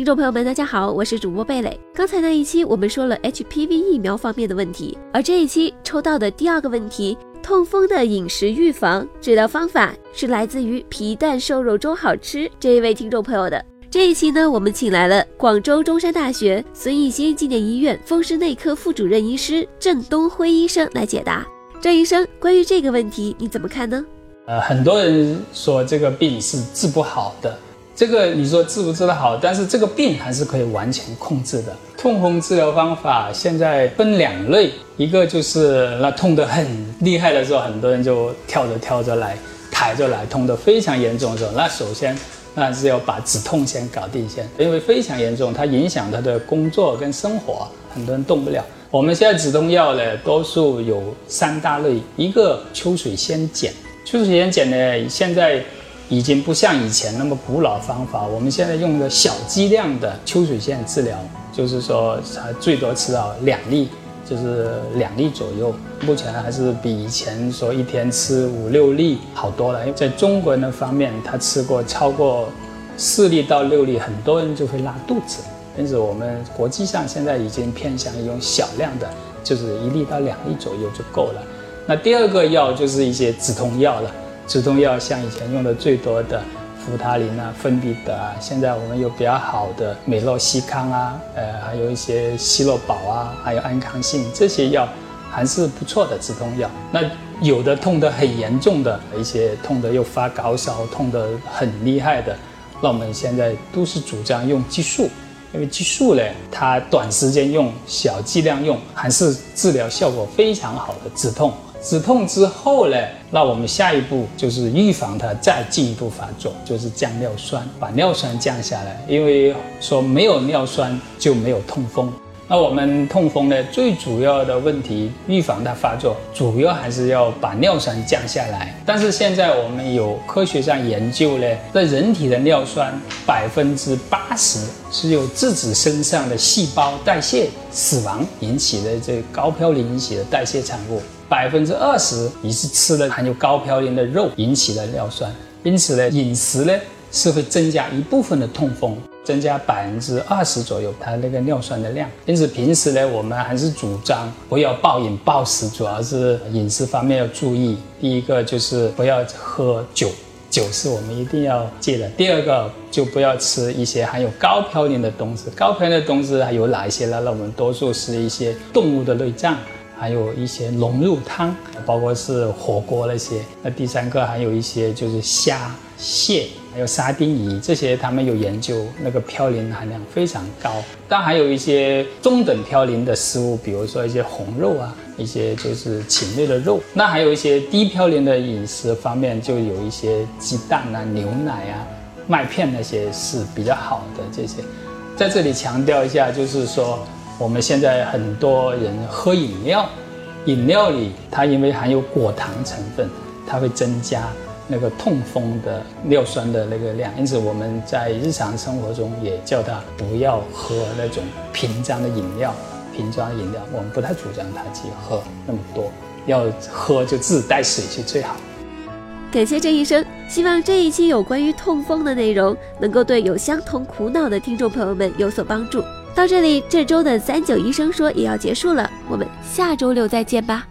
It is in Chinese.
听众朋友们，大家好，我是主播贝蕾。刚才那一期我们说了 HPV 疫苗方面的问题，而这一期抽到的第二个问题，痛风的饮食预防治疗方法是来自于皮蛋瘦肉粥好吃这一位听众朋友的。这一期呢，我们请来了广州中山大学孙逸仙纪念医院风湿内科副主任医师郑东辉医生来解答。郑医生，关于这个问题你怎么看呢？呃，很多人说这个病是治不好的。这个你说治不治得好？但是这个病还是可以完全控制的。痛风治疗方法现在分两类，一个就是那痛得很厉害的时候，很多人就跳着跳着来，抬着来，痛得非常严重的时候，那首先那是要把止痛先搞定先，因为非常严重，它影响他的工作跟生活，很多人动不了。我们现在止痛药呢，多数有三大类，一个秋水仙碱，秋水仙碱呢，现在。已经不像以前那么古老方法，我们现在用的小剂量的秋水仙治疗，就是说它最多吃到两粒，就是两粒左右。目前还是比以前说一天吃五六粒好多了。在中国人的方面，他吃过超过四粒到六粒，很多人就会拉肚子。因此，我们国际上现在已经偏向用小量的，就是一粒到两粒左右就够了。那第二个药就是一些止痛药了。止痛药像以前用的最多的扶他林啊、芬必得啊，现在我们有比较好的美洛西康啊，呃，还有一些西洛宝啊，还有安康信这些药，还是不错的止痛药。那有的痛得很严重的一些，痛得又发高烧、痛得很厉害的，那我们现在都是主张用激素，因为激素呢，它短时间用、小剂量用，还是治疗效果非常好的止痛。止痛之后呢，那我们下一步就是预防它再进一步发作，就是降尿酸，把尿酸降下来。因为说没有尿酸就没有痛风。那我们痛风呢，最主要的问题预防它发作，主要还是要把尿酸降下来。但是现在我们有科学上研究呢，在人体的尿酸百分之八十是由自己身上的细胞代谢死亡引起的，这高嘌呤引起的代谢产物。百分之二十你是吃了含有高嘌呤的肉引起的尿酸。因此呢，饮食呢是会增加一部分的痛风。增加百分之二十左右，它那个尿酸的量。因此平时呢，我们还是主张不要暴饮暴食，主要是饮食方面要注意。第一个就是不要喝酒，酒是我们一定要戒的。第二个就不要吃一些含有高嘌呤的东西。高嘌呤的东西还有哪一些呢？那我们多数是一些动物的内脏，还有一些龙肉汤，包括是火锅那些。那第三个还有一些就是虾。蟹还有沙丁鱼这些，他们有研究，那个嘌呤含量非常高。但还有一些中等嘌呤的食物，比如说一些红肉啊，一些就是禽类的肉。那还有一些低嘌呤的饮食方面，就有一些鸡蛋啊、牛奶啊、麦片那些是比较好的。这些在这里强调一下，就是说我们现在很多人喝饮料，饮料里它因为含有果糖成分，它会增加。那个痛风的尿酸的那个量，因此我们在日常生活中也叫他不要喝那种瓶装的饮料，瓶装饮料我们不太主张他去喝那么多，要喝就自带水去最好。感谢这一生，希望这一期有关于痛风的内容能够对有相同苦恼的听众朋友们有所帮助。到这里，这周的三九医生说也要结束了，我们下周六再见吧。